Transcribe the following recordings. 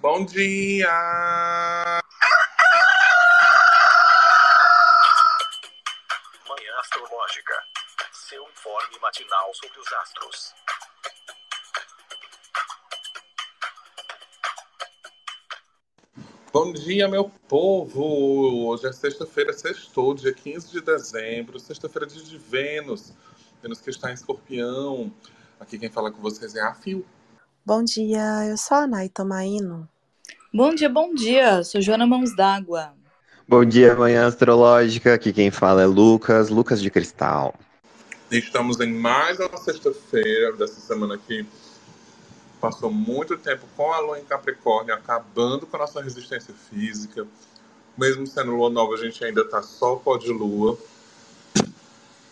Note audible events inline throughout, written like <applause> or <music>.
Bom dia! Manhã Astrológica. Seu informe matinal sobre os astros. Bom dia, meu povo! Hoje é sexta-feira, sextou, dia 15 de dezembro, sexta-feira de Vênus. Vênus que está em escorpião. Aqui quem fala com vocês é a Fio. Bom dia, eu sou a Nay Tomaino. Bom dia, bom dia. Sou Joana Mãos d'Água. Bom dia, manhã astrológica. Aqui quem fala é Lucas, Lucas de Cristal. Estamos em mais uma sexta-feira dessa semana aqui. Passou muito tempo com a lua em Capricórnio, acabando com a nossa resistência física. Mesmo sendo lua nova, a gente ainda tá só pó de lua.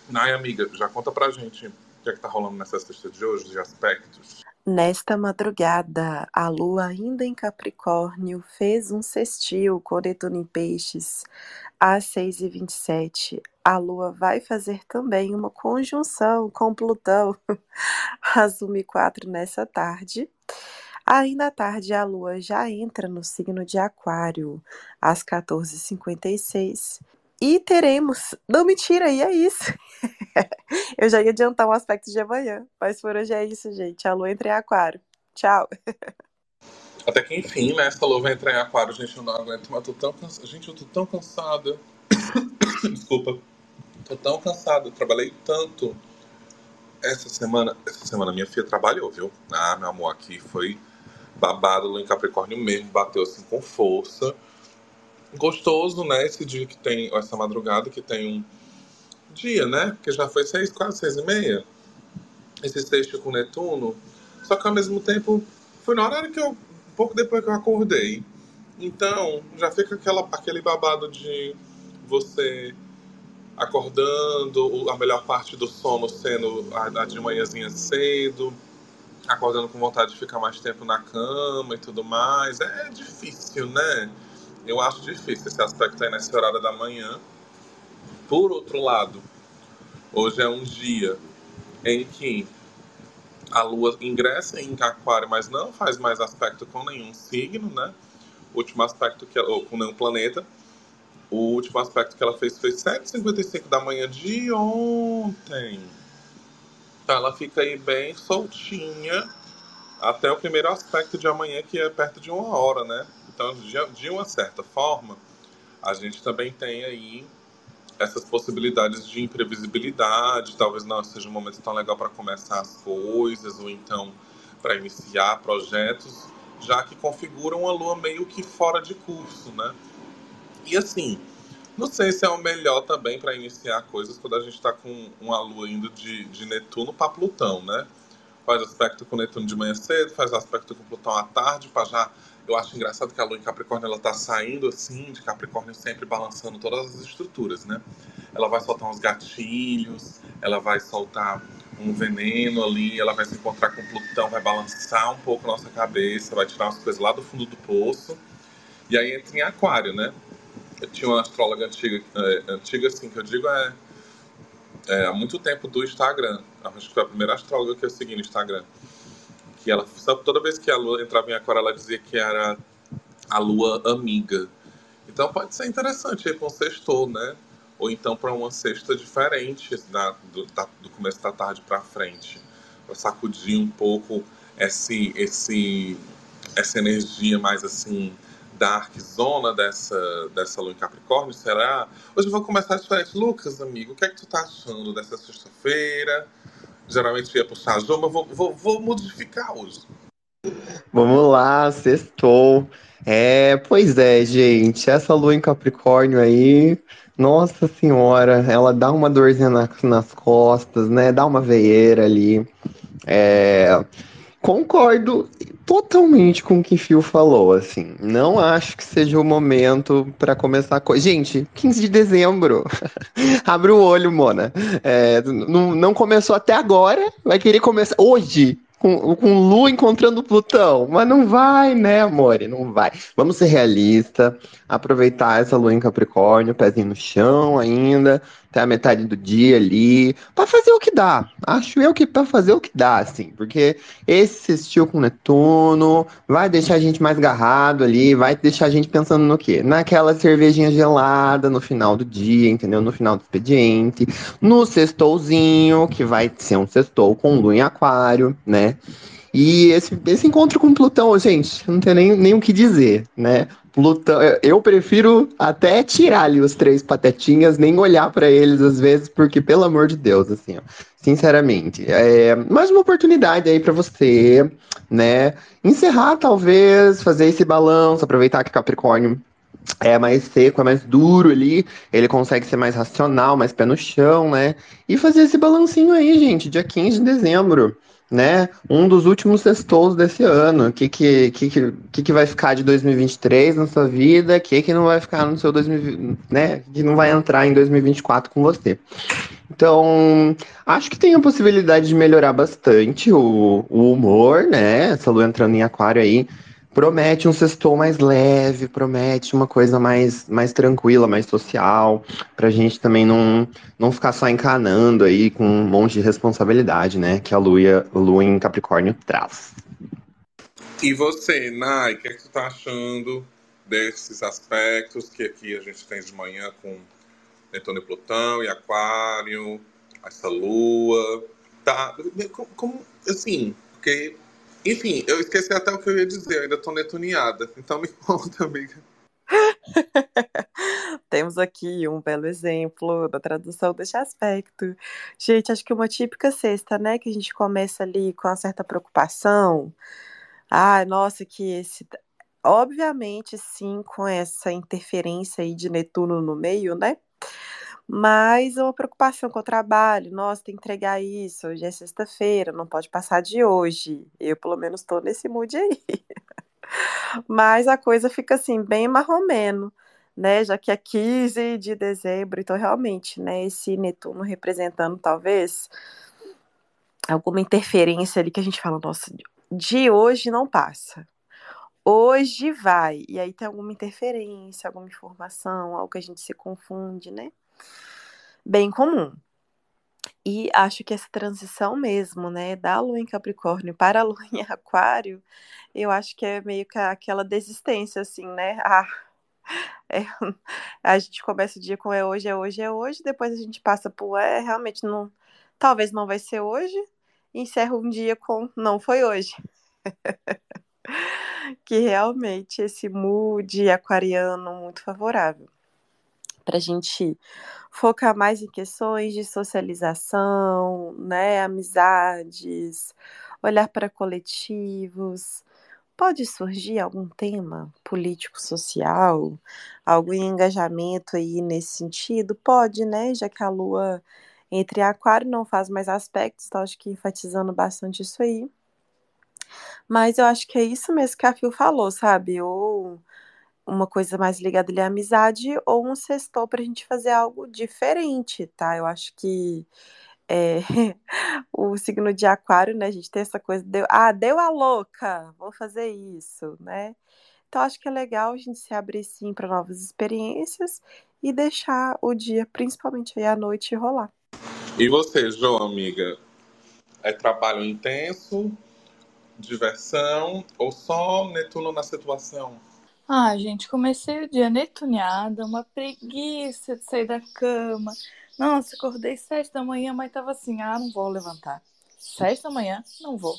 Nay, amiga, já conta pra gente o que é que tá rolando nessa sexta de hoje, de aspectos. Nesta madrugada, a lua ainda em Capricórnio fez um sextil com Netuno em Peixes às 6h27. A lua vai fazer também uma conjunção com Plutão <laughs> às 1h04 nessa tarde. Ainda à tarde, a lua já entra no signo de Aquário às 14h56. E teremos. Não, mentira, e é isso. <laughs> Eu já ia adiantar um aspecto de amanhã, mas por hoje é isso, gente. A lua entra em Aquário. Tchau. Até que enfim, né? Essa lua vai entrar em Aquário, gente. Eu não aguento, mas tô tão cansada. Gente, eu tô tão cansada. <coughs> Desculpa. Tô tão cansada. Trabalhei tanto essa semana. Essa semana minha filha trabalhou, viu? Ah, meu amor, aqui foi babado, em Capricórnio mesmo. Bateu assim com força gostoso, né? Esse dia que tem, essa madrugada que tem um dia, né? Que já foi seis, quase seis e meia. Esse sexto com Netuno. Só que ao mesmo tempo foi na hora que eu, um pouco depois que eu acordei. Então já fica aquela, aquele babado de você acordando, a melhor parte do sono sendo a, a de manhãzinha cedo, acordando com vontade de ficar mais tempo na cama e tudo mais. É difícil, né? Eu acho difícil esse aspecto aí nesse horário da manhã. Por outro lado, hoje é um dia em que a Lua ingressa em Aquário, mas não faz mais aspecto com nenhum signo, né? O último aspecto que ou com nenhum planeta. O último aspecto que ela fez foi 7h55 da manhã de ontem. Então ela fica aí bem soltinha até o primeiro aspecto de amanhã, que é perto de uma hora, né? Então, de, uma certa forma, a gente também tem aí essas possibilidades de imprevisibilidade, talvez não seja um momento tão legal para começar as coisas, ou então para iniciar projetos, já que configuram uma lua meio que fora de curso, né? E assim, não sei se é o melhor também para iniciar coisas quando a gente está com uma lua indo de, de Netuno para Plutão, né? Faz aspecto com Netuno de manhã cedo, faz aspecto com Plutão à tarde, para já eu acho engraçado que a lua em Capricórnio ela tá saindo assim, de Capricórnio sempre balançando todas as estruturas, né? Ela vai soltar uns gatilhos, ela vai soltar um veneno ali, ela vai se encontrar com Plutão, vai balançar um pouco nossa cabeça, vai tirar umas coisas lá do fundo do poço. E aí entra em Aquário, né? Eu tinha uma astróloga antiga, é, antiga assim, que eu digo é, é há muito tempo do Instagram. Acho que foi a primeira astróloga que eu segui no Instagram que ela toda vez que a lua entrava em aquário ela dizia que era a lua amiga. Então pode ser interessante aí para um sextor, né? Ou então para uma sexta diferente da, do, da, do começo da tarde para frente, para sacudir um pouco esse, esse, essa energia mais assim dark zona dessa, dessa lua em Capricórnio, será? Hoje eu vou começar diferente. Lucas, amigo, o que é que tu tá achando dessa sexta-feira? Geralmente ia a Jô, mas vou, vou, vou modificar hoje. Vamos lá, sextou. É, pois é, gente, essa lua em Capricórnio aí, nossa senhora, ela dá uma dorzinha na, nas costas, né? Dá uma veieira ali. É, concordo totalmente com o que Fio falou, assim. Não acho que seja o momento para começar a coisa. Gente, 15 de dezembro. <laughs> Abre o olho, Mona. É, não, não começou até agora, vai querer começar hoje. Com, com Lu encontrando Plutão, mas não vai, né, amor? Não vai. Vamos ser realistas, aproveitar essa lua em Capricórnio, pezinho no chão ainda, até a metade do dia ali, para fazer o que dá. Acho eu que para fazer o que dá, assim, porque esse sextil com Netuno vai deixar a gente mais garrado ali, vai deixar a gente pensando no quê? Naquela cervejinha gelada no final do dia, entendeu? No final do expediente, no sextouzinho, que vai ser um sextou com lua em aquário, né? E esse, esse encontro com Plutão, gente, não tem nem, nem o que dizer, né? Eu prefiro até tirar ali os três patetinhas, nem olhar para eles às vezes, porque pelo amor de Deus, assim, ó, sinceramente, é mais uma oportunidade aí para você, né? Encerrar talvez, fazer esse balanço, aproveitar que Capricórnio é mais seco, é mais duro ali, ele consegue ser mais racional, mais pé no chão, né? E fazer esse balancinho aí, gente, dia 15 de dezembro né? Um dos últimos sextos desse ano. O que que, que, que, que vai ficar de 2023 na sua vida? O que que não vai ficar no seu 2020, né? Que não vai entrar em 2024 com você. Então, acho que tem a possibilidade de melhorar bastante o, o humor, né? Essa lua entrando em aquário aí promete um sextou mais leve, promete uma coisa mais, mais tranquila, mais social, pra gente também não, não ficar só encanando aí com um monte de responsabilidade, né, que a lua, lua em Capricórnio traz. E você, Nai, o que, é que tu tá achando desses aspectos que aqui a gente tem de manhã com Netuno e Plutão e Aquário, essa lua, tá, como, assim, porque enfim, eu esqueci até o que eu ia dizer, eu ainda tô netuneada. Então me <laughs> conta, amiga. <laughs> Temos aqui um belo exemplo da tradução desse aspecto. Gente, acho que uma típica sexta, né? Que a gente começa ali com uma certa preocupação. Ai, nossa, que esse. Obviamente, sim, com essa interferência aí de Netuno no meio, né? Mas uma preocupação com o trabalho, nossa, tem que entregar isso, hoje é sexta-feira, não pode passar de hoje. Eu, pelo menos, estou nesse mood aí. <laughs> Mas a coisa fica assim, bem marromeno, né? Já que é 15 de dezembro, então realmente, né? Esse Netuno representando talvez alguma interferência ali que a gente fala, nossa, de hoje não passa. Hoje vai. E aí tem alguma interferência, alguma informação, algo que a gente se confunde, né? Bem comum. E acho que essa transição mesmo, né, da lua em Capricórnio para a lua em Aquário, eu acho que é meio que aquela desistência, assim, né? Ah, é, a gente começa o dia com é hoje, é hoje, é hoje, depois a gente passa por é, realmente não, talvez não vai ser hoje, e encerra um dia com não foi hoje. <laughs> que realmente esse mood aquariano muito favorável para a gente focar mais em questões de socialização, né, amizades, olhar para coletivos. Pode surgir algum tema político-social, algum engajamento aí nesse sentido? Pode, né? Já que a Lua entre Aquário não faz mais aspectos, então acho que enfatizando bastante isso aí. Mas eu acho que é isso mesmo que a Fio falou, sabe? Ou uma coisa mais ligada ali à amizade ou um sextou para a gente fazer algo diferente, tá? Eu acho que é, <laughs> o signo de aquário, né, a gente tem essa coisa, deu, ah, deu a louca, vou fazer isso, né? Então acho que é legal a gente se abrir sim para novas experiências e deixar o dia, principalmente aí à noite, rolar. E você, João, amiga? É trabalho intenso, diversão ou só Netuno na situação? Ah, gente, comecei o dia netuneada, uma preguiça de sair da cama. Nossa, acordei sete da manhã, mas tava assim, ah, não vou levantar. Sete da manhã, não vou.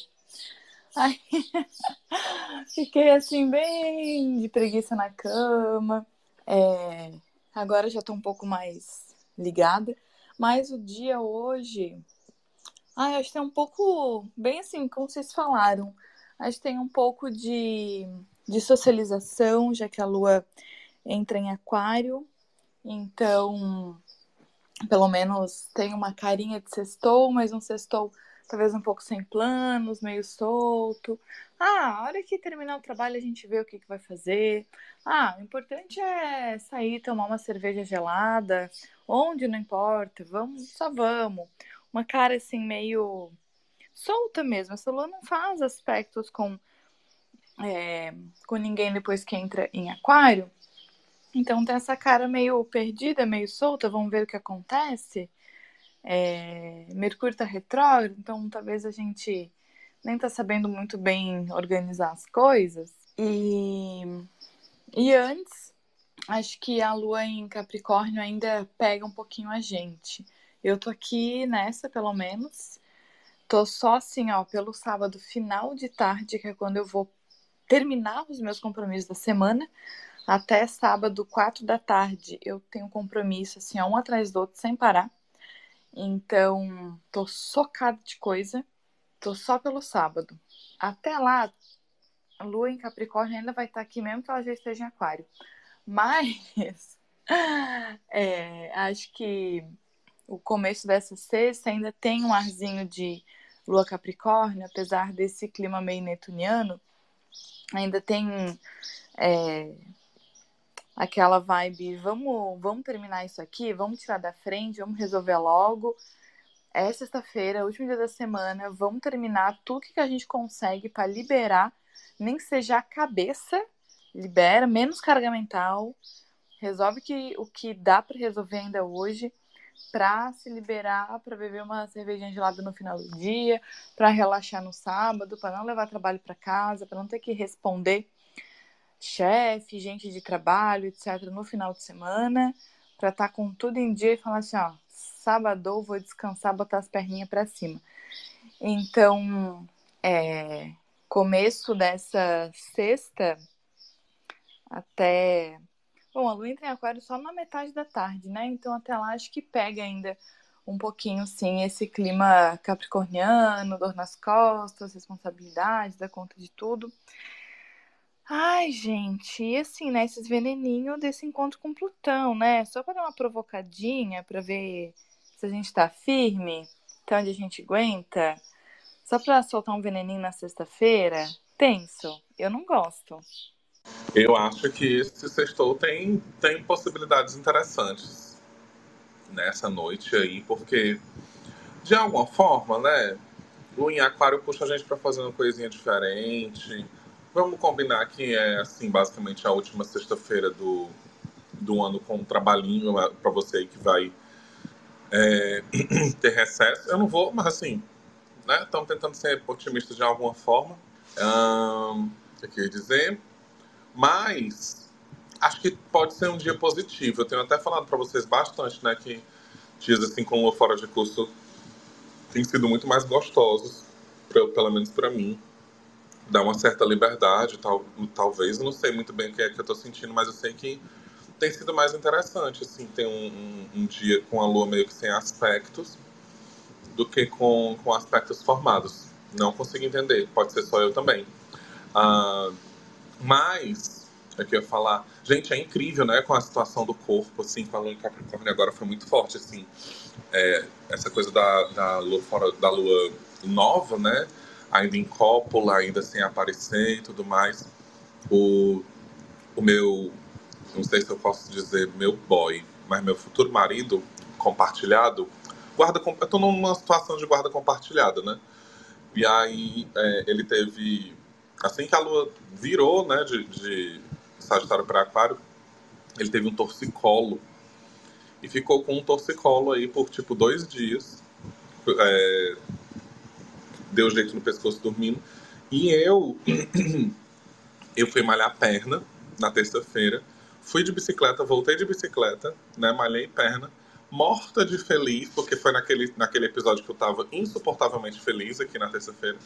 Aí <laughs> fiquei assim, bem de preguiça na cama. É, agora já tô um pouco mais ligada. Mas o dia hoje. Ai, acho que tem um pouco. Bem assim, como vocês falaram. Acho que tem um pouco de de socialização, já que a lua entra em aquário. Então, pelo menos tem uma carinha de sextou, mas um sextou talvez um pouco sem planos, meio solto. Ah, a hora que terminar o trabalho a gente vê o que, que vai fazer. Ah, o importante é sair, tomar uma cerveja gelada, onde não importa, vamos, só vamos. Uma cara assim meio solta mesmo. Essa lua não faz aspectos com é, com ninguém depois que entra em aquário. Então tem essa cara meio perdida, meio solta, vamos ver o que acontece. É, Mercúrio está retrógrado, então talvez a gente nem tá sabendo muito bem organizar as coisas. E, e antes, acho que a lua em Capricórnio ainda pega um pouquinho a gente. Eu tô aqui nessa, pelo menos. Tô só assim, ó, pelo sábado final de tarde, que é quando eu vou terminar os meus compromissos da semana. Até sábado, quatro da tarde, eu tenho compromisso, assim, um atrás do outro, sem parar. Então, tô socada de coisa. Tô só pelo sábado. Até lá, a lua em Capricórnio ainda vai estar aqui, mesmo que ela já esteja em Aquário. Mas, <laughs> é, acho que o começo dessa sexta ainda tem um arzinho de lua Capricórnio, apesar desse clima meio netuniano, ainda tem é, aquela vibe, vamos, vamos terminar isso aqui, vamos tirar da frente, vamos resolver logo. É sexta-feira, último dia da semana, vamos terminar tudo que a gente consegue para liberar, nem que seja a cabeça, libera, menos carga mental, resolve que, o que dá para resolver ainda hoje, para se liberar, para beber uma cervejinha gelada no final do dia, para relaxar no sábado, para não levar trabalho para casa, para não ter que responder chefe, gente de trabalho, etc., no final de semana, para estar tá com tudo em dia e falar assim: ó, sábado vou descansar, botar as perninhas para cima. Então, é, começo dessa sexta até. Bom, a lua entra em aquário só na metade da tarde, né? Então até lá acho que pega ainda um pouquinho, sim, esse clima capricorniano, dor nas costas, responsabilidade, da conta de tudo. Ai, gente, e assim, né? Esses veneninhos desse encontro com Plutão, né? Só para dar uma provocadinha, para ver se a gente tá firme, até onde a gente aguenta. Só para soltar um veneninho na sexta-feira, tenso. Eu não gosto. Eu acho que esse sextou tem, tem possibilidades interessantes nessa noite aí, porque de alguma forma, né? O em Aquário puxa a gente para fazer uma coisinha diferente Vamos combinar que é, assim, basicamente a última sexta-feira do, do ano com um trabalhinho para você aí que vai é, <clears throat> ter recesso. Eu não vou, mas assim, né? Estamos tentando ser otimistas de alguma forma. Um, eu queria dizer. Mas acho que pode ser um dia positivo. Eu tenho até falado para vocês bastante, né? Que dias assim com o fora de curso têm sido muito mais gostosos, pra, pelo menos para mim dá uma certa liberdade, tal, talvez. Eu não sei muito bem o que é que eu estou sentindo, mas eu sei que tem sido mais interessante, assim, ter um, um, um, dia com a lua meio que sem aspectos do que com, com aspectos formados. Não consigo entender, pode ser só eu também. Uh, mas, é que eu ia falar, gente, é incrível, né, com a situação do corpo, assim, com a lua em Capricórnio agora foi muito forte, assim, é, essa coisa da, da lua fora, da lua nova, né, ainda em cópula, ainda sem aparecer e tudo mais. O, o meu, não sei se eu posso dizer meu boy, mas meu futuro marido compartilhado, guarda, eu tô numa situação de guarda compartilhada, né? E aí é, ele teve, assim que a lua virou, né, de, de Sagitário para Aquário, ele teve um torcicolo e ficou com um torcicolo aí por tipo dois dias. É, deu jeito no pescoço dormindo. E eu, <clears throat> eu fui malhar a perna na terça-feira, fui de bicicleta, voltei de bicicleta, né, malhei perna, morta de feliz, porque foi naquele, naquele episódio que eu tava insuportavelmente feliz aqui na terça-feira.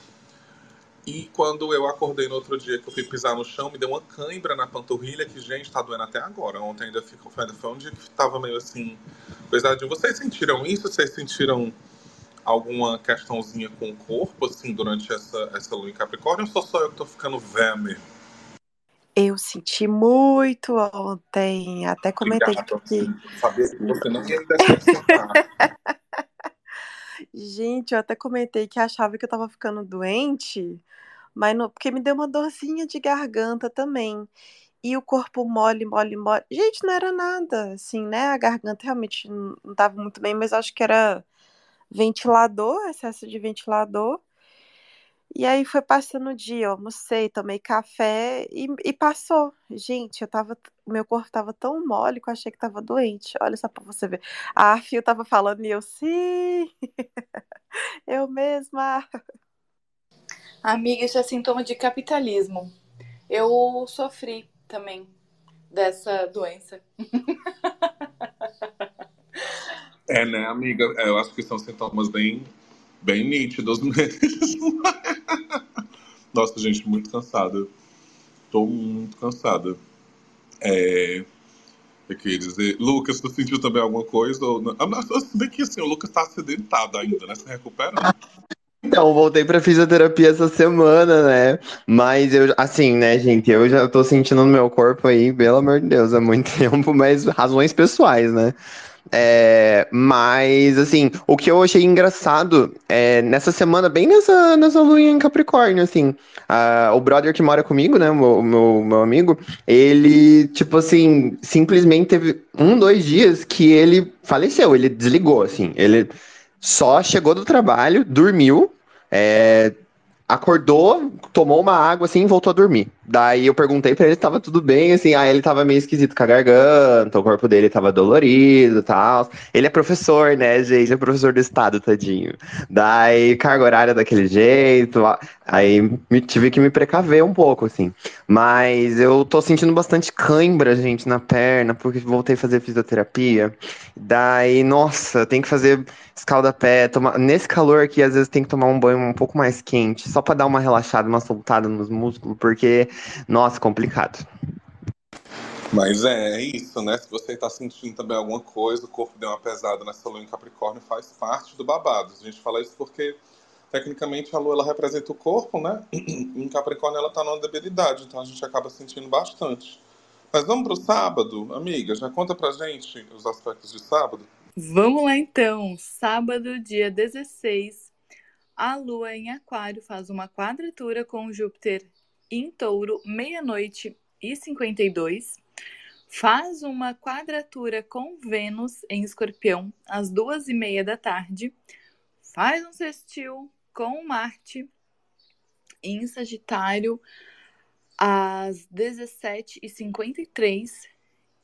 E quando eu acordei no outro dia que eu fui pisar no chão, me deu uma cãibra na panturrilha que, gente, tá doendo até agora. Ontem ainda ficou, foi um dia que tava meio assim, pesadinho. Vocês sentiram isso? Vocês sentiram alguma questãozinha com o corpo, assim, durante essa, essa lua em Capricórnio, ou só só eu que tô ficando mesmo? Eu senti muito ontem, até comentei Obrigado, que... Sabia que você não ia me <laughs> decepcionar. Gente, eu até comentei que achava que eu tava ficando doente, mas não, porque me deu uma dorzinha de garganta também. E o corpo mole, mole, mole. Gente, não era nada, assim, né? A garganta realmente não tava muito bem, mas acho que era ventilador, excesso de ventilador. E aí foi passando o dia, eu almocei, tomei café e, e passou. Gente, eu tava, meu corpo tava tão mole que eu achei que tava doente. Olha só pra você ver. A Fio tava falando e eu, sim, <laughs> eu mesma. Amiga, isso é sintoma de capitalismo. Eu sofri também dessa doença. <laughs> É, né, amiga? É, eu acho que são sintomas bem, bem nítidos <laughs> mesmo. Nossa, gente, muito cansada. Tô muito cansada. É, eu queria dizer, Lucas, tu sentiu também alguma coisa? Ou não? Bem que assim, o Lucas tá acidentado ainda, né? Se recuperando. Então, voltei pra fisioterapia essa semana, né? Mas eu, assim, né, gente, eu já tô sentindo no meu corpo aí, pelo amor de Deus, há muito <laughs> tempo, mas razões pessoais, né? É, mas, assim, o que eu achei engraçado é nessa semana, bem nessa, nessa lua em Capricórnio, assim, ah, o brother que mora comigo, né, o meu, meu, meu amigo, ele, tipo assim, simplesmente teve um, dois dias que ele faleceu, ele desligou, assim, ele só chegou do trabalho, dormiu, é, acordou, tomou uma água assim e voltou a dormir. Daí eu perguntei pra ele se tava tudo bem, assim, aí ele tava meio esquisito com a garganta, o corpo dele tava dolorido e tal. Ele é professor, né, gente? Ele é professor do estado, tadinho. Daí, carga horária daquele jeito, aí me- tive que me precaver um pouco, assim. Mas eu tô sentindo bastante cãibra, gente, na perna, porque voltei a fazer fisioterapia. Daí, nossa, tem que fazer escalda-pé, tomar... nesse calor aqui, às vezes tem que tomar um banho um pouco mais quente, só pra dar uma relaxada, uma soltada nos músculos, porque, nossa, complicado. Mas é, é isso, né? Se você tá sentindo também alguma coisa, o corpo deu uma pesada nessa lua em Capricórnio, faz parte do babado. A gente fala isso porque, tecnicamente, a lua ela representa o corpo, né? <clears throat> Em Capricórnio ela tá numa debilidade, então a gente acaba sentindo bastante. Mas vamos pro sábado, amiga, já conta pra gente os aspectos de sábado? Vamos lá então. Sábado, dia 16, a Lua em Aquário faz uma quadratura com Júpiter em Touro, meia-noite e 52. Faz uma quadratura com Vênus em Escorpião, às duas e meia da tarde. Faz um sextil com Marte em Sagitário, às 17h53.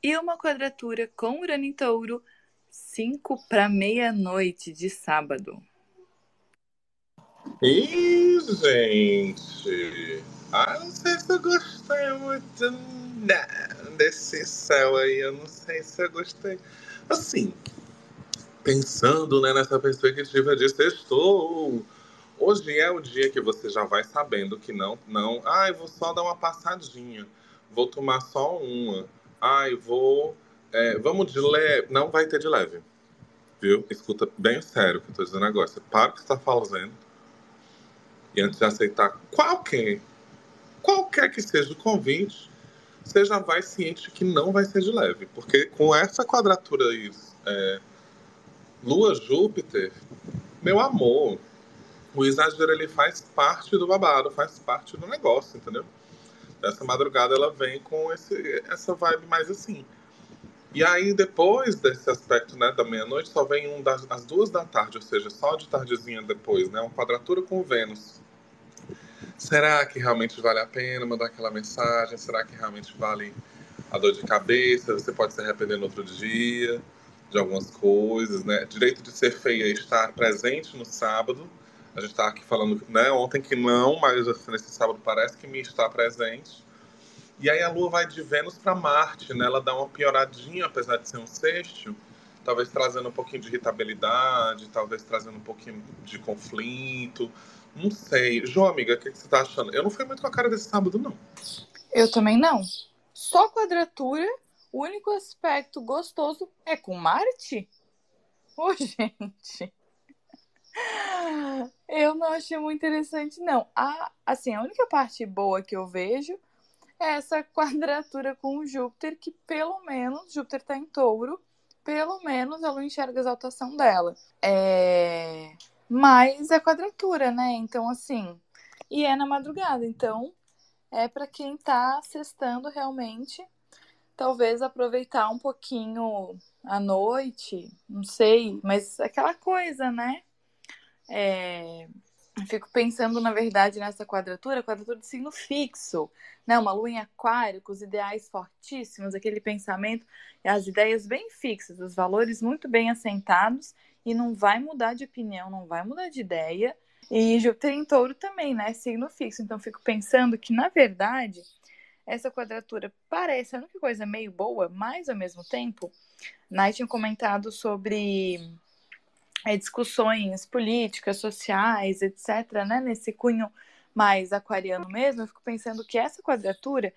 E uma quadratura com Urano em Touro, 5 para meia-noite de sábado. Ih, gente! Ah, não sei se eu gostei muito não, desse céu aí. Eu não sei se eu gostei. Assim, pensando né, nessa perspectiva de sextou. Hoje é o dia que você já vai sabendo que não, não. Ai, vou só dar uma passadinha. Vou tomar só uma. Ai, vou. é, vamos de leve. Não vai ter de leve. Viu? Escuta bem sério o que eu tô dizendo agora. Você para o que você tá fazendo. E antes de aceitar qualquer, qualquer que seja o convite, você já vai ciente que não vai ser de leve. Porque com essa quadratura aí, é, Lua-Júpiter, meu amor, o exagero ele faz parte do babado, faz parte do negócio, entendeu? Essa madrugada ela vem com esse, essa vibe mais assim. E aí, depois desse aspecto né, da meia-noite, só vem um das às duas da tarde, ou seja, só de tardezinha depois, né? Uma quadratura com Vênus. Será que realmente vale a pena mandar aquela mensagem? Será que realmente vale a dor de cabeça? Você pode se arrepender no outro dia de algumas coisas, né? Direito de ser feia é estar presente no sábado. A gente estava aqui falando, né, ontem que não, mas assim, nesse sábado parece que me está presente. E aí a Lua vai de Vênus para Marte, né? Ela dá uma pioradinha, apesar de ser um sexto, talvez trazendo um pouquinho de irritabilidade, talvez trazendo um pouquinho de conflito. Não sei. João, amiga, o que, que você tá achando? Eu não fui muito com a cara desse sábado, não. Eu também não. Só quadratura, o único aspecto gostoso é com Marte? Ô, <laughs> gente. Eu não achei muito interessante, não. A, assim, a única parte boa que eu vejo é essa <laughs> quadratura com Júpiter, que pelo menos, Júpiter tá em touro, pelo menos ela enxerga a exaltação dela. É... Mas é quadratura, né? Então, assim, e é na madrugada, então é para quem tá sextando realmente, talvez aproveitar um pouquinho à noite, não sei, mas aquela coisa, né? É, fico pensando, na verdade, nessa quadratura, quadratura de signo fixo, né? Uma lua em aquário, com os ideais fortíssimos, aquele pensamento, as ideias bem fixas, os valores muito bem assentados, e não vai mudar de opinião, não vai mudar de ideia. E Júpiter em touro também, né? Signo fixo. Então, fico pensando que, na verdade, essa quadratura parece a única coisa meio boa, mas ao mesmo tempo, Night tinha comentado sobre é, discussões políticas, sociais, etc., né, nesse cunho mais aquariano mesmo, eu fico pensando que essa quadratura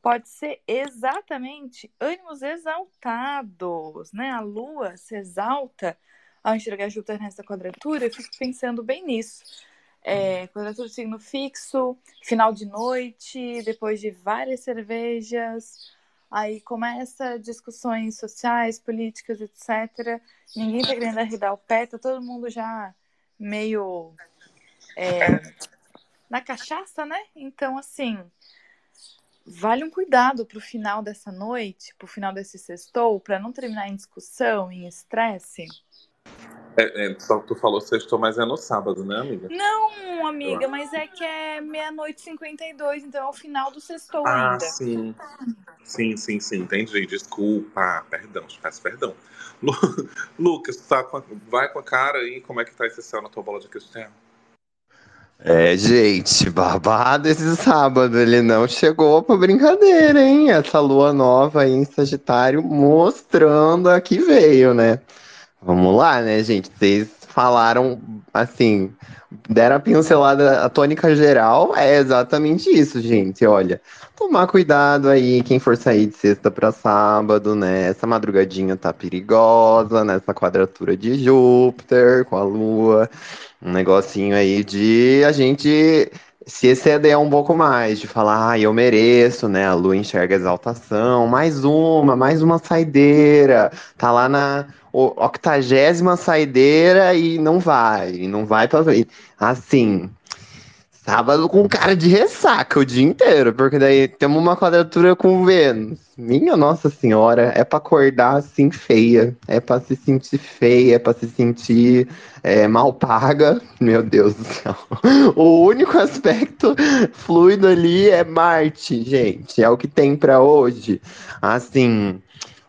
pode ser exatamente ânimos exaltados, né? A Lua se exalta ao enxergar Júpiter nessa quadratura, eu fico pensando bem nisso. É, quadratura de signo fixo, final de noite, depois de várias cervejas, Aí começa discussões sociais, políticas, etc. Ninguém tá querendo arredar o pé, tá todo mundo já meio é, na cachaça, né? Então, assim, vale um cuidado pro final dessa noite, pro final desse sextou, para não terminar em discussão, em estresse. É, é, só que tu falou sextou, mas é no sábado, né, amiga? Não, amiga, mas é que é meia-noite e 52, então é o final do sextou ah, ainda. sim. Sim, sim, sim, entendi. Desculpa, perdão, te peço perdão. Lu... <laughs> Lucas, tá com a... vai com a cara aí, como é que tá esse céu na tua bola de cristal? É, gente, babado esse sábado. Ele não chegou pra brincadeira, hein? Essa lua nova aí em Sagitário mostrando a que veio, né? Vamos lá, né, gente? Vocês falaram assim, deram a pincelada, a tônica geral é exatamente isso, gente. Olha, tomar cuidado aí, quem for sair de sexta para sábado, né? Essa madrugadinha tá perigosa, nessa quadratura de Júpiter com a Lua. Um negocinho aí de a gente se exceder um pouco mais, de falar, ah, eu mereço, né? A lua enxerga a exaltação, mais uma, mais uma saideira, tá lá na octagésima saideira e não vai, não vai pra frente. Assim, sábado com cara de ressaca o dia inteiro, porque daí temos uma quadratura com Vênus. Minha Nossa Senhora, é para acordar assim feia, é para se sentir feia, é para se sentir é, mal paga. Meu Deus do céu. O único aspecto fluido ali é Marte, gente, é o que tem para hoje. Assim,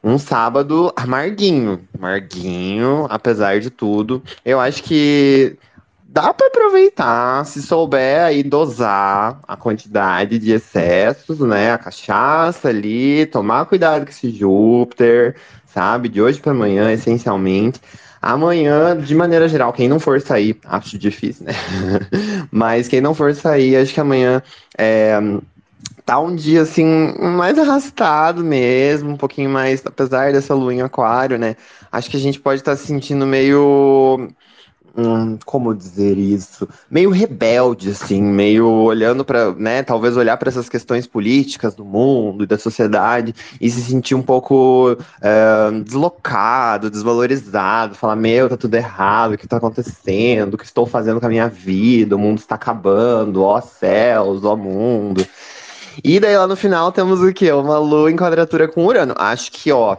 um sábado amarguinho. Amarguinho, apesar de tudo. Eu acho que dá para aproveitar se souber aí dosar a quantidade de excessos, né? A cachaça ali, tomar cuidado com esse Júpiter, sabe? De hoje para amanhã, essencialmente. Amanhã, de maneira geral, quem não for sair, acho difícil, né? <laughs> Mas quem não for sair, acho que amanhã é, tá um dia assim mais arrastado mesmo, um pouquinho mais, apesar dessa lua em aquário, né? Acho que a gente pode estar tá se sentindo meio hum, como dizer isso, meio rebelde, assim, meio olhando para, né, talvez olhar para essas questões políticas do mundo e da sociedade e se sentir um pouco é, deslocado, desvalorizado, falar, meu, tá tudo errado, o que tá acontecendo, o que estou fazendo com a minha vida, o mundo está acabando, ó céus, ó mundo. E daí lá no final temos o quê? Uma lua em quadratura com Urano. Acho que, ó,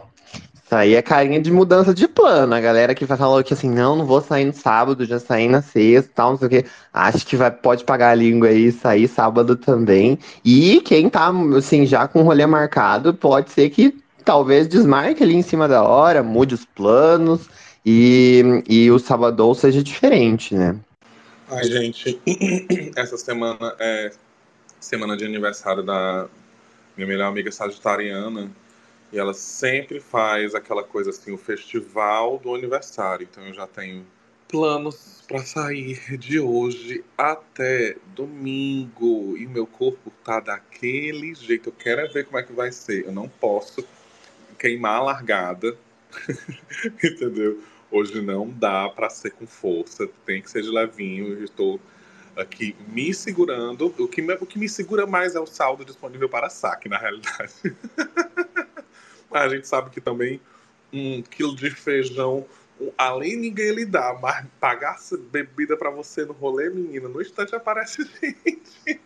isso aí é carinha de mudança de plano. A galera que falar que assim, não, não vou sair no sábado, já saí na sexta, tal, não sei o quê. Acho que vai, pode pagar a língua aí sair sábado também. E quem tá, assim, já com o rolê marcado, pode ser que talvez desmarque ali em cima da hora, mude os planos e, e o sábado seja diferente, né? Ai, gente, <clears throat> essa semana é semana de aniversário da minha melhor amiga sagitariana. E ela sempre faz aquela coisa assim, o festival do aniversário. Então eu já tenho planos para sair de hoje até domingo. E meu corpo tá daquele jeito. Eu quero é ver como é que vai ser. Eu não posso queimar a largada. <laughs> Entendeu? Hoje não dá para ser com força. Tem que ser de levinho. Eu estou aqui me segurando. O que me, o que me segura mais é o saldo disponível para saque, na realidade. <laughs> Mas <laughs> a gente sabe que também um quilo de feijão, além ninguém lhe dá, mas pagar bebida para você no rolê, menina, no instante aparece <laughs> gente.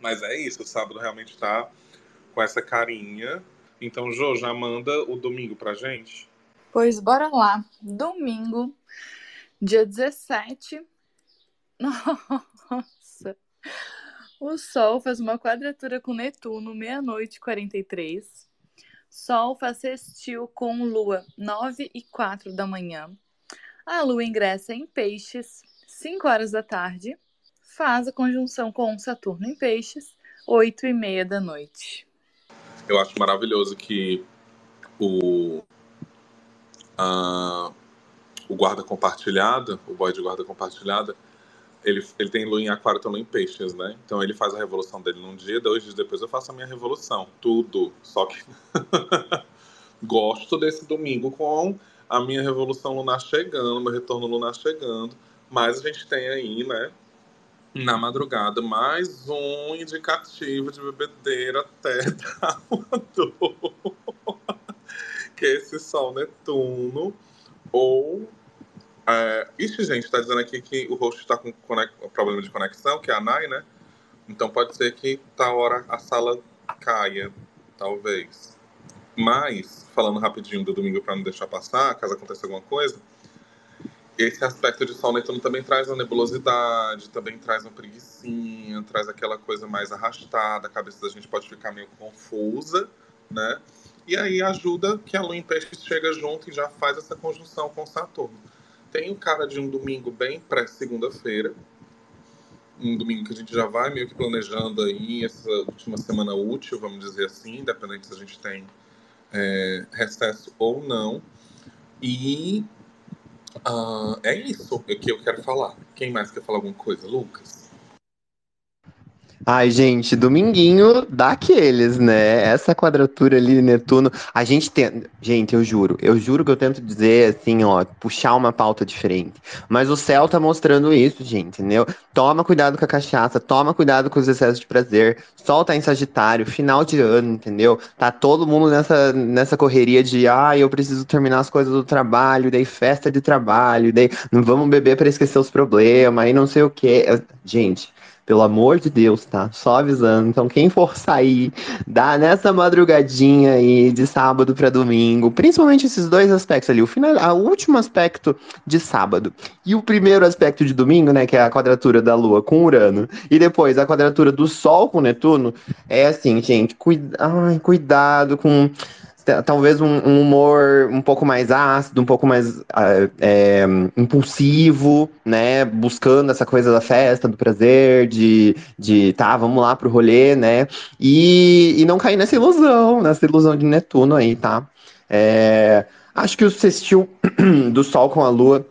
mas é isso, o sábado realmente tá com essa carinha. Então, Jô, já manda o domingo pra gente? Pois bora lá. Domingo Dia 17. <laughs> Nossa. O Sol faz uma quadratura com Netuno, meia-noite e 43. Sol faz sextil com Lua, 9 e 4 da manhã. A Lua ingressa em Peixes, 5 horas da tarde. Faz a conjunção com Saturno em Peixes, 8 e meia da noite. Eu acho maravilhoso que o, a, o guarda compartilhado, o boy de guarda compartilhada, ele, ele tem lua em aquário também em peixes, né? Então ele faz a revolução dele num dia, dois dias depois eu faço a minha revolução. Tudo. Só que <laughs> gosto desse domingo com a minha revolução lunar chegando, meu retorno lunar chegando. Mas a gente tem aí, né? Na madrugada, mais um indicativo de bebedeira até <laughs> dar uma que é esse Sol Netuno. Ou é, ixi, gente, tá dizendo aqui que o host está com problema de conexão, que é a Nai, né? Então pode ser que tá hora a sala caia, talvez. Mas, falando rapidinho do domingo para não deixar passar, caso aconteça alguma coisa, esse aspecto de Sol Netuno também traz uma nebulosidade, também traz uma preguiçinha, traz aquela coisa mais arrastada, a cabeça da gente pode ficar meio confusa, né? E aí ajuda que a Lua em Peixes chega junto e já faz essa conjunção com Saturno tem cara de um domingo bem pré-segunda-feira. Um domingo que a gente já vai meio que planejando aí essa última semana útil, vamos dizer assim, independente se a gente tem é, recesso ou não. E uh, é isso que eu quero falar. Quem mais quer falar alguma coisa? Lucas? Ai, gente, dominguinho daqueles, né? Essa quadratura ali Netuno. A gente tem. Gente, eu juro, eu juro que eu tento dizer assim, ó, puxar uma pauta diferente. Mas o céu tá mostrando isso, gente, entendeu? Toma cuidado com a cachaça, toma cuidado com os excessos de prazer. Sol tá em Sagitário, final de ano, entendeu? Tá todo mundo nessa, nessa correria de, ah, eu preciso terminar as coisas do trabalho, daí festa de trabalho, daí não vamos beber para esquecer os problemas, aí não sei o quê. Gente pelo amor de Deus, tá? Só avisando. Então, quem for sair, dá nessa madrugadinha aí de sábado para domingo, principalmente esses dois aspectos ali, o final, o último aspecto de sábado. E o primeiro aspecto de domingo, né, que é a quadratura da Lua com Urano, e depois a quadratura do Sol com Netuno, é assim, gente, cuida... Ai, cuidado com talvez um, um, humor um pouco mais ácido, um pouco mais uh, é, impulsivo, né? Buscando essa coisa da festa, do prazer, de, de tá, vamos lá pro rolê, né? E, e não cair nessa ilusão, nessa ilusão de Netuno aí, tá? É, acho que o sextil <clears throat> do Sol com a Lua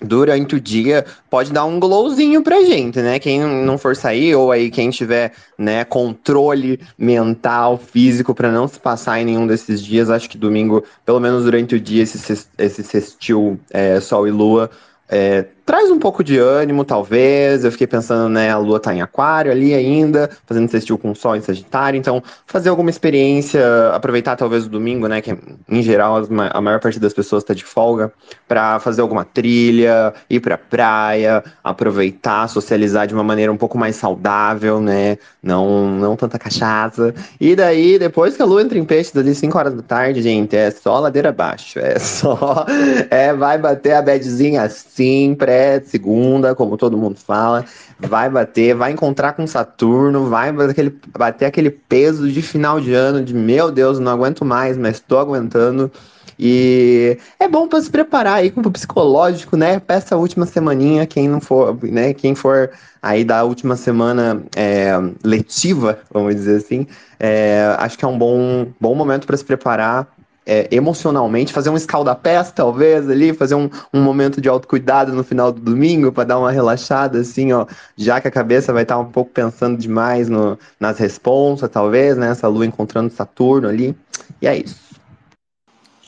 durante o dia pode dar um glowzinho pra gente, né? Quem não for sair, ou aí quem tiver né, controle mental, físico, para não se passar em nenhum desses dias, acho que domingo, pelo menos durante o dia, esse, esse sextil é, Sol e Lua é, traz um pouco de ânimo, talvez. Eu fiquei pensando, né? A lua tá em aquário ali ainda, fazendo sextil com o sol em Sagitário. Então, fazer alguma experiência, aproveitar talvez o domingo, né? Que em geral a maior parte das pessoas tá de folga, para fazer alguma trilha, ir pra praia, aproveitar, socializar de uma maneira um pouco mais saudável, né? Não, não tanta cachaça. E daí, depois que a lua entra em peixes ali 5 horas da tarde, gente, é só ladeira abaixo. É <laughs> só. É, vai bater a bedzinha assim, pré-segunda, como todo mundo fala. Vai bater, vai encontrar com Saturno, vai bater aquele, bater aquele peso de final de ano, de meu Deus, não aguento mais, mas tô aguentando. E é bom para se preparar aí com o psicológico, né? Para essa última semaninha, quem não for, né? Quem for aí da última semana é, letiva, vamos dizer assim, é, acho que é um bom, bom momento para se preparar é, emocionalmente, fazer um escaldapés, talvez, ali, fazer um, um momento de autocuidado no final do domingo, para dar uma relaxada, assim, ó, já que a cabeça vai estar tá um pouco pensando demais no, nas responsas, talvez, né? Essa lua encontrando Saturno ali. E é isso.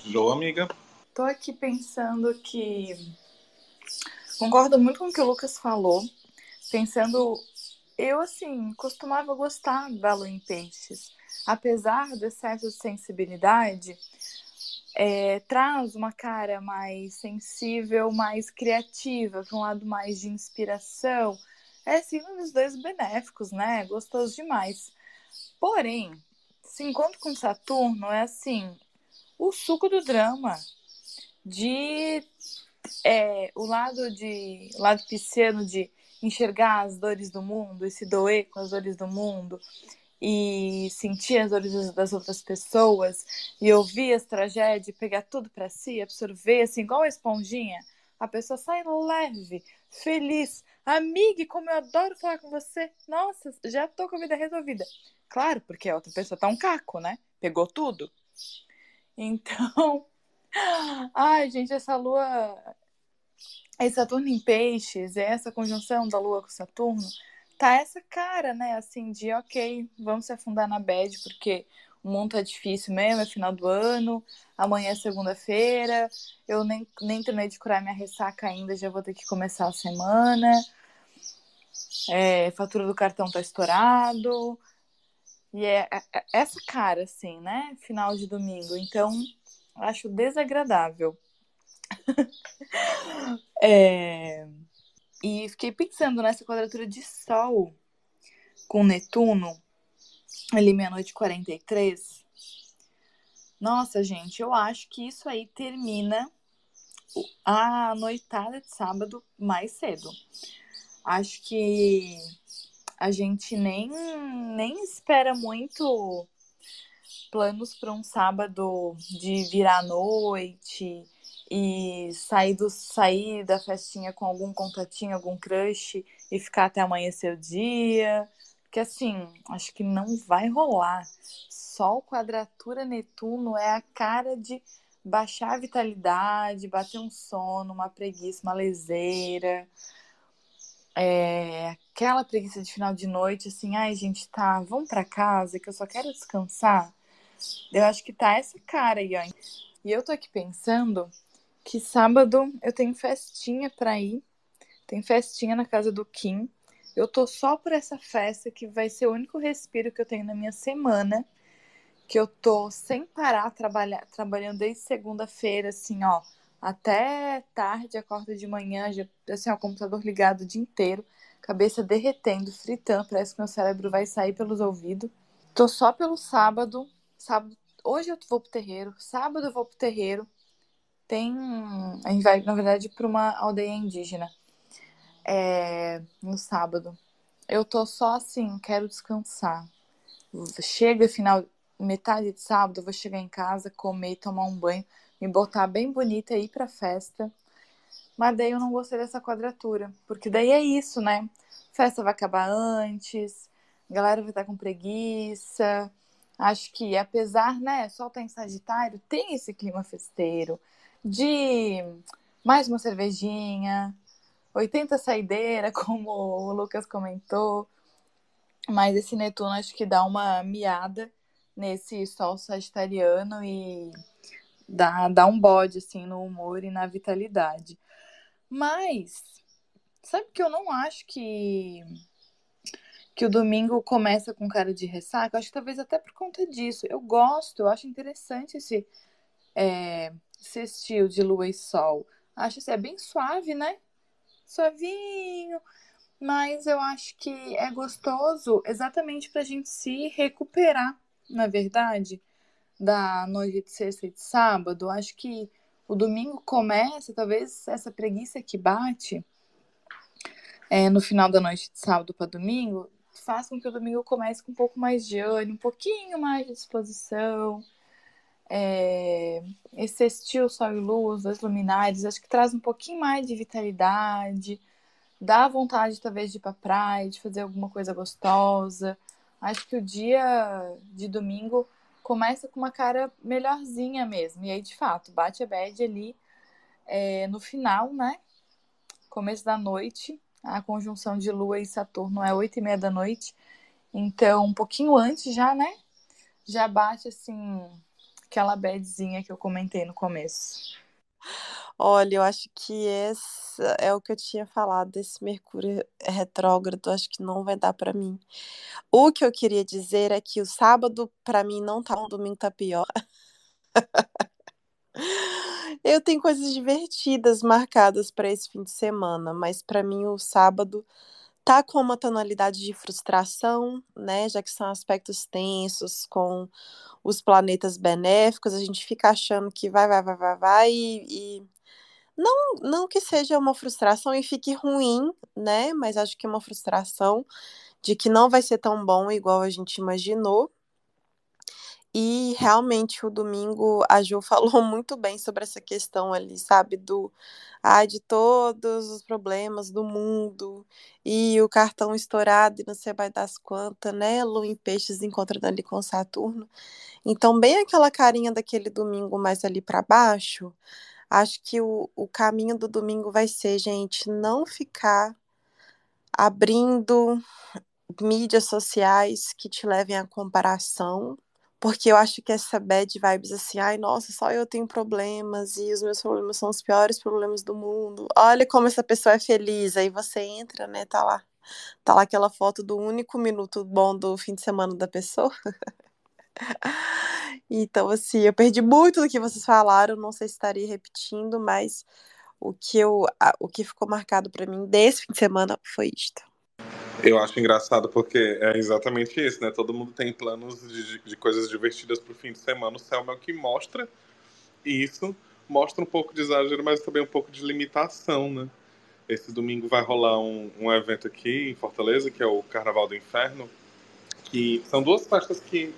Jô, amiga. Tô aqui pensando que. Concordo muito com o que o Lucas falou. Pensando. Eu, assim, costumava gostar da lua em peixes. Apesar do excesso de sensibilidade, é, traz uma cara mais sensível, mais criativa, para um lado mais de inspiração. É signo dos dois benéficos, né? Gostoso demais. Porém, se encontro com Saturno é assim, o suco do drama, de é, o lado de o lado pisciano de enxergar as dores do mundo e se doer com as dores do mundo e sentir as dores das outras pessoas e ouvir as tragédias, pegar tudo para si, absorver assim igual uma esponjinha, a pessoa sai leve, feliz. Amiga, como eu adoro falar com você. Nossa, já tô com a vida resolvida. Claro, porque a outra pessoa tá um caco, né? Pegou tudo. Então, <laughs> ai, gente, essa lua esse Saturno em peixes, essa conjunção da Lua com Saturno, tá essa cara, né? Assim, de ok, vamos se afundar na bad, porque o mundo tá difícil mesmo, é final do ano, amanhã é segunda-feira, eu nem, nem terminei de curar minha ressaca ainda, já vou ter que começar a semana. É, fatura do cartão tá estourado. E é, é, é essa cara, assim, né? Final de domingo. Então, acho desagradável. <laughs> é... E fiquei pensando nessa quadratura de Sol com Netuno, ali meia-noite 43. Nossa, gente, eu acho que isso aí termina a noitada de sábado mais cedo. Acho que a gente nem, nem espera muito planos para um sábado de virar noite e sair, do, sair da festinha com algum contatinho, algum crush e ficar até amanhecer o dia. Porque assim, acho que não vai rolar. Sol, quadratura, Netuno é a cara de baixar a vitalidade, bater um sono, uma preguiça, uma leseira. É, aquela preguiça de final de noite, assim, ai gente, tá, vamos para casa que eu só quero descansar. Eu acho que tá essa cara aí, ó. E eu tô aqui pensando que sábado eu tenho festinha para ir. Tem festinha na casa do Kim. Eu tô só por essa festa que vai ser o único respiro que eu tenho na minha semana. Que eu tô sem parar trabalhar, trabalhando desde segunda-feira, assim, ó, até tarde, acordo de manhã, já, assim, ó, o computador ligado o dia inteiro, cabeça derretendo, fritando, parece que meu cérebro vai sair pelos ouvidos. Tô só pelo sábado. Sábado, hoje eu vou pro terreiro, sábado eu vou pro terreiro tem. A gente vai, na verdade, para uma aldeia indígena é, no sábado. Eu tô só assim, quero descansar. Chega final, metade de sábado, eu vou chegar em casa, comer, tomar um banho, me botar bem bonita e ir pra festa. Mas daí eu não gostei dessa quadratura, porque daí é isso, né? festa vai acabar antes, a galera vai estar com preguiça. Acho que apesar, né, só tá em Sagitário, tem esse clima festeiro de mais uma cervejinha, 80 saideira, <laughs> como o Lucas comentou. Mas esse Netuno acho que dá uma miada nesse sol sagitariano e dá, dá um bode assim no humor e na vitalidade. Mas sabe que eu não acho que que o domingo começa com cara de ressaca? Acho que talvez até por conta disso. Eu gosto, eu acho interessante esse é, sextil de lua e sol. Acho assim, é bem suave, né? Suavinho. Mas eu acho que é gostoso exatamente para a gente se recuperar, na verdade, da noite de sexta e de sábado. Acho que o domingo começa, talvez essa preguiça que bate é, no final da noite de sábado para domingo, faça com que o domingo comece com um pouco mais de ânimo, um pouquinho mais de disposição é, esse estilo Sol e os dois luminares, acho que traz um pouquinho mais de vitalidade, dá vontade talvez de ir pra praia, de fazer alguma coisa gostosa. Acho que o dia de domingo começa com uma cara melhorzinha mesmo. E aí, de fato, bate a bad ali é, no final, né? Começo da noite. A conjunção de Lua e Saturno é oito e meia da noite. Então, um pouquinho antes já, né? Já bate assim aquela badzinha que eu comentei no começo. Olha, eu acho que esse é o que eu tinha falado desse Mercúrio retrógrado, acho que não vai dar para mim. O que eu queria dizer é que o sábado para mim não tá, o domingo tá pior. <laughs> eu tenho coisas divertidas marcadas para esse fim de semana, mas para mim o sábado tá com uma tonalidade de frustração, né? Já que são aspectos tensos com os planetas benéficos, a gente fica achando que vai, vai, vai, vai, vai e, e não, não que seja uma frustração e fique ruim, né? Mas acho que é uma frustração de que não vai ser tão bom igual a gente imaginou. E realmente o domingo a Ju <laughs> falou muito bem sobre essa questão ali, sabe? Do ah, de todos os problemas do mundo e o cartão estourado e não sei vai das quantas, né? Lu em peixes encontrando ali com Saturno. Então, bem aquela carinha daquele domingo mais ali para baixo. Acho que o, o caminho do domingo vai ser, gente, não ficar abrindo mídias sociais que te levem à comparação, porque eu acho que essa bad vibes assim, ai, nossa, só eu tenho problemas e os meus problemas são os piores problemas do mundo. Olha como essa pessoa é feliz. Aí você entra, né, tá lá. Tá lá aquela foto do único minuto bom do fim de semana da pessoa. <laughs> então, assim, eu perdi muito do que vocês falaram, não sei se estaria repetindo, mas o que eu o que ficou marcado para mim desse fim de semana foi isto. Eu acho engraçado porque é exatamente isso, né? Todo mundo tem planos de, de coisas divertidas pro fim de semana. O Selma é o que mostra isso. Mostra um pouco de exagero, mas também um pouco de limitação, né? Esse domingo vai rolar um, um evento aqui em Fortaleza, que é o Carnaval do Inferno, que são duas festas que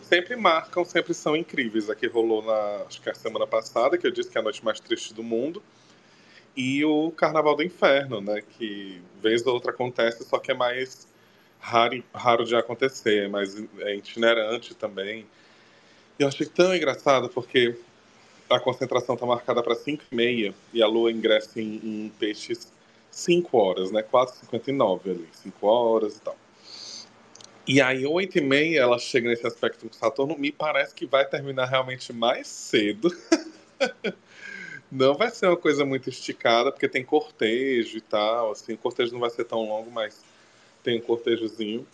sempre marcam, sempre são incríveis. Aqui rolou na, acho que é a semana passada, que eu disse que é a noite mais triste do mundo e o Carnaval do Inferno, né? Que vez ou outra acontece, só que é mais raro, raro de acontecer, é mais é itinerante também. E eu achei tão engraçado porque a concentração está marcada para 5 e meia e a lua ingressa em, em peixes 5 horas, né? 4h59 ali, 5 horas e tal. E aí, 8 e meia, ela chega nesse aspecto com Saturno, me parece que vai terminar realmente mais cedo. <laughs> Não vai ser uma coisa muito esticada, porque tem cortejo e tal. Assim, o cortejo não vai ser tão longo, mas tem um cortejozinho.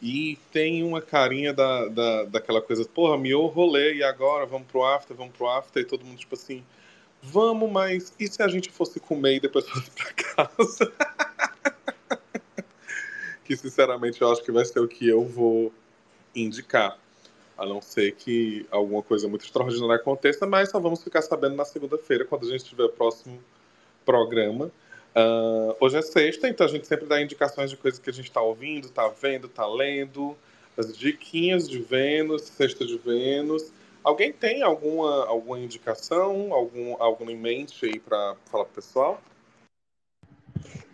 E tem uma carinha da, da, daquela coisa, porra, miou rolê, e agora? Vamos pro after, vamos pro after, e todo mundo, tipo assim, vamos, mas e se a gente fosse comer e depois <laughs> fosse pra casa? <laughs> que, sinceramente, eu acho que vai ser o que eu vou indicar a não ser que alguma coisa muito extraordinária aconteça, mas só vamos ficar sabendo na segunda-feira, quando a gente tiver o próximo programa. Uh, hoje é sexta, então a gente sempre dá indicações de coisas que a gente está ouvindo, está vendo, está lendo, as diquinhas de Vênus, sexta de Vênus. Alguém tem alguma, alguma indicação, algum, algum em mente aí para falar pro pessoal?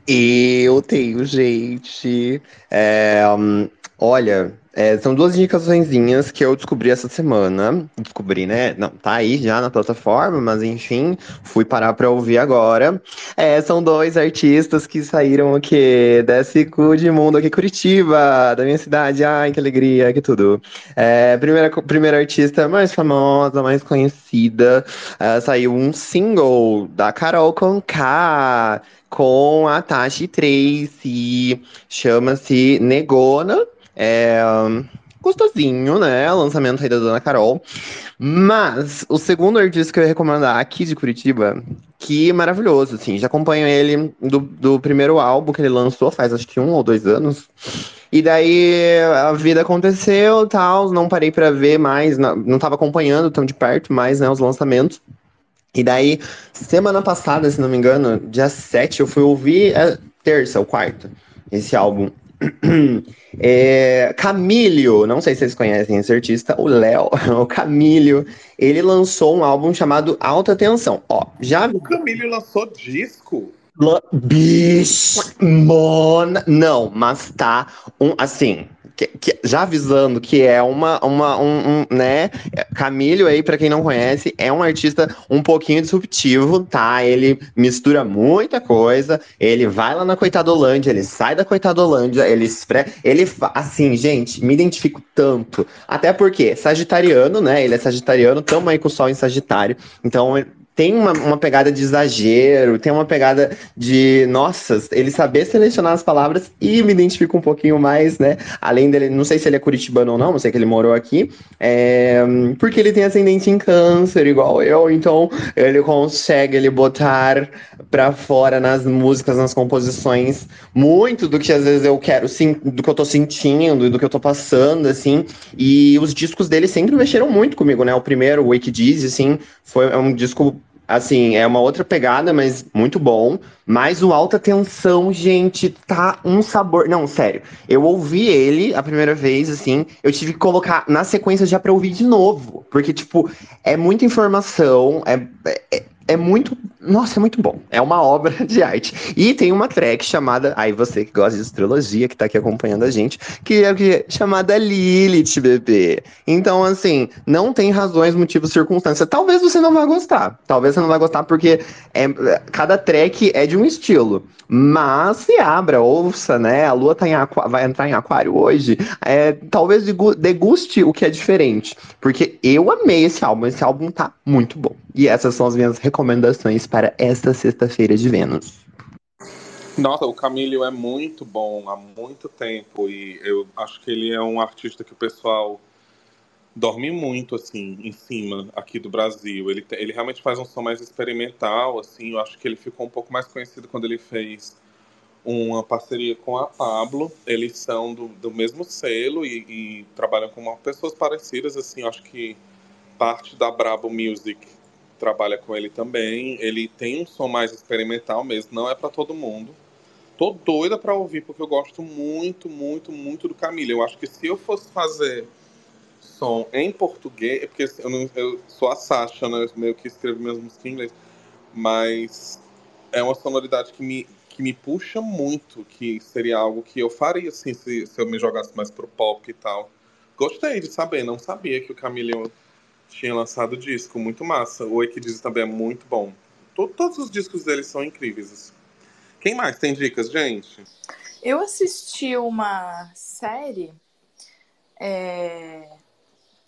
Eu tenho, gente. É, um, olha, é, são duas indicaçõezinhas que eu descobri essa semana. Descobri, né? Não, tá aí já na plataforma, mas enfim, fui parar pra ouvir agora. É, são dois artistas que saíram aqui desse cu de mundo aqui, Curitiba, da minha cidade. Ai, que alegria, que tudo. É, primeira, primeira artista mais famosa, mais conhecida, é, saiu um single da Carol Conká com a Tashi Tracy, chama-se Negona. É gostosinho, né? Lançamento aí da Dona Carol. Mas o segundo artista que eu ia recomendar aqui de Curitiba, que maravilhoso, assim. Já acompanho ele do, do primeiro álbum que ele lançou, faz acho que um ou dois anos. E daí a vida aconteceu tal, não parei para ver mais, não, tava acompanhando tão de perto mais, né, os lançamentos. E daí, semana passada, se não me engano, dia 7, eu fui ouvir, é, terça, o quarto, esse álbum. É, Camílio, não sei se vocês conhecem esse artista, o Léo, <laughs> o Camílio, ele lançou um álbum chamado Alta Tensão. Ó, já O Camílio lançou disco? Bicho, mona. Não, mas tá um assim. Que, que, já avisando que é uma, uma um, um né? Camilo aí, para quem não conhece, é um artista um pouquinho disruptivo, tá? Ele mistura muita coisa, ele vai lá na Coitadolândia, ele sai da Coitadolândia, ele espre... ele assim, gente, me identifico tanto. Até porque sagitariano, né? Ele é sagitariano, tamo aí com o sol em Sagitário. Então, tem uma, uma pegada de exagero, tem uma pegada de, nossa, ele saber selecionar as palavras e me identifico um pouquinho mais, né? Além dele, não sei se ele é curitibano ou não, não sei que ele morou aqui, é, porque ele tem ascendente em câncer, igual eu, então ele consegue ele botar pra fora nas músicas, nas composições, muito do que às vezes eu quero, sim, do que eu tô sentindo, do que eu tô passando, assim, e os discos dele sempre mexeram muito comigo, né? O primeiro, o Wake Diz, assim, foi um disco Assim, é uma outra pegada, mas muito bom. Mas o Alta Tensão, gente, tá um sabor. Não, sério. Eu ouvi ele a primeira vez, assim. Eu tive que colocar na sequência já pra ouvir de novo. Porque, tipo, é muita informação. É, é, é muito. Nossa, é muito bom. É uma obra de arte. E tem uma track chamada. Aí você que gosta de astrologia, que tá aqui acompanhando a gente, que é chamada Lilith, bebê. Então, assim, não tem razões, motivos, circunstâncias. Talvez você não vá gostar. Talvez você não vá gostar porque é, cada track é de um estilo. Mas se abra, ouça, né? A lua tá em aqua... vai entrar em aquário hoje. É, talvez deguste o que é diferente. Porque eu amei esse álbum. Esse álbum tá muito bom. E essas são as minhas recomendações para esta sexta-feira de Vênus. Nossa, o Camilo é muito bom há muito tempo e eu acho que ele é um artista que o pessoal dorme muito assim em cima aqui do Brasil. Ele, ele realmente faz um som mais experimental, assim. Eu acho que ele ficou um pouco mais conhecido quando ele fez uma parceria com a Pablo. Eles são do, do mesmo selo e, e trabalham com pessoas parecidas, assim. Eu acho que parte da Brabo Music trabalha com ele também. Ele tem um som mais experimental mesmo, não é para todo mundo. Tô doida para ouvir porque eu gosto muito, muito, muito do Camila. Eu acho que se eu fosse fazer som em português, é porque eu, não, eu sou a Sasha, né? Eu meio que escrevo minhas músicas em inglês, mas é uma sonoridade que me, que me puxa muito, que seria algo que eu faria assim se, se eu me jogasse mais pro pop e tal. Gostei de saber, não sabia que o Camilo tinha lançado disco, muito massa. O Diz também é muito bom. todos os discos dele são incríveis. Quem mais tem dicas, gente? Eu assisti uma série é,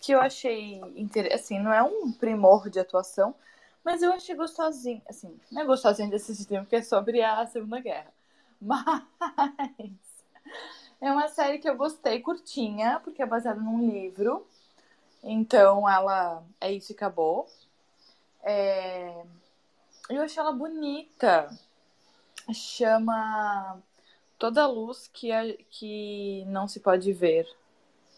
que eu achei interessante. Assim, não é um primor de atuação, mas eu achei gostosinho. Assim, não é gostosinho de assistir, porque é sobre a Segunda Guerra. <laughs> Mas é uma série que eu gostei, curtinha, porque é baseada num livro. Então ela é isso e acabou. É... Eu achei ela bonita. Chama Toda Luz que, é... que Não Se Pode Ver.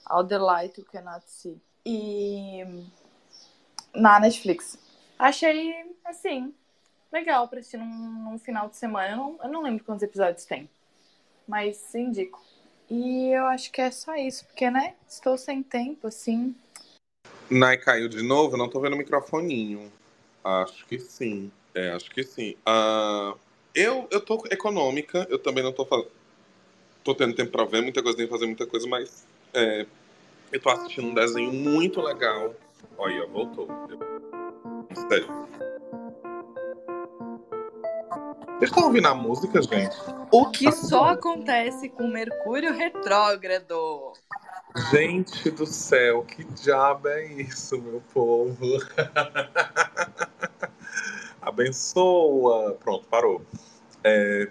All the Light You Cannot See. E na Netflix. Achei, assim, legal pra assistir num, num final de semana. Eu não, eu não lembro quantos episódios tem. Mas indico. E eu acho que é só isso, porque, né? Estou sem tempo, assim. Nai caiu de novo? Não tô vendo o microfoninho. Acho que sim. É, acho que sim. Uh, eu, eu tô econômica, eu também não tô fazendo. Tô tendo tempo pra ver muita coisa, nem fazer muita coisa, mas é, eu tô assistindo um desenho muito legal. Olha, voltou. Sério. Vocês estão ouvindo a música, gente? O que só acontece com Mercúrio retrógrado. Gente do céu, que diabo é isso, meu povo? <laughs> Abençoa. Pronto, parou. É...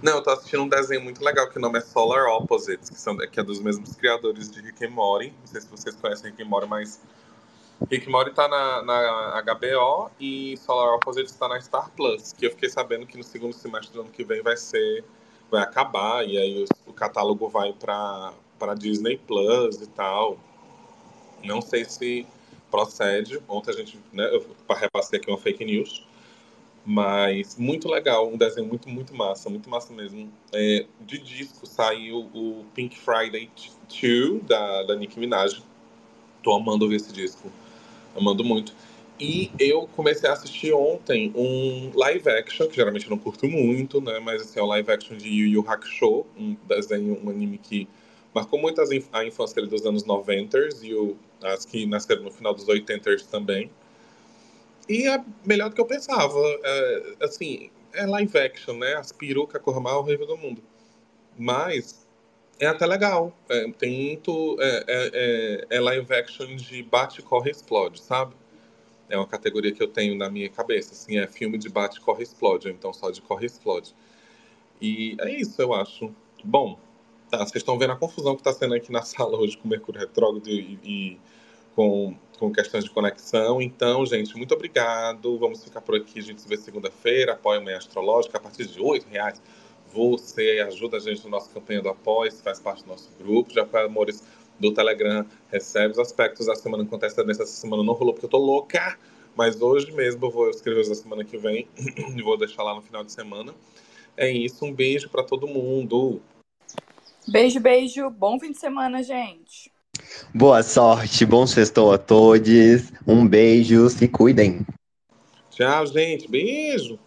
Não, eu tô assistindo um desenho muito legal que o nome é Solar Opposites, que, são, que é dos mesmos criadores de Rick and Morty. Não sei se vocês conhecem Rick and Morty, mas Rick and Morty tá na, na HBO e Solar Opposites tá na Star Plus, que eu fiquei sabendo que no segundo semestre do ano que vem vai ser vai acabar e aí o, o catálogo vai para para Disney Plus e tal. Não sei se procede. Ontem a gente, né, eu repassei aqui uma fake news, mas muito legal, um desenho muito, muito massa, muito massa mesmo. É, de disco saiu o Pink Friday 2 da, da Nicki Minaj. Tô amando ver esse disco, amando muito. E eu comecei a assistir ontem um live action, que geralmente eu não curto muito, né? Mas assim, é o live action de Yu Yu Hakusho, um desenho, um anime que marcou muito as, a infância dele dos anos 90 e o, as que nasceram no final dos 80 também. E é melhor do que eu pensava. É, assim, é live action, né? As perucas, a cor mais horrível do mundo. Mas é até legal. É, tem muito. É, é, é, é live action de bate, corre, explode, sabe? É uma categoria que eu tenho na minha cabeça. Assim, é filme de bate, corre, explode. Ou então só de corre, explode. E é isso, eu acho. Bom, Tá, vocês estão vendo a confusão que está sendo aqui na <laughs> sala hoje com Mercúrio retrógrado e, e com, com questões de conexão. Então, gente, muito obrigado. Vamos ficar por aqui. A gente se vê segunda-feira. Apoia a Manhã Astrológica a partir de R$ reais. Você ajuda a gente no nosso campanha do apoio, faz parte do nosso grupo. Já foi amores do Telegram, recebe os aspectos da semana com antecedência. Essa semana não rolou porque eu tô louca Mas hoje mesmo eu vou escrever os da semana que vem <clears throat> e vou deixar lá no final de semana. É isso, um beijo para todo mundo. Beijo, beijo. Bom fim de semana, gente. Boa sorte, bom sextou a todos. Um beijo, se cuidem. Tchau, gente. Beijo.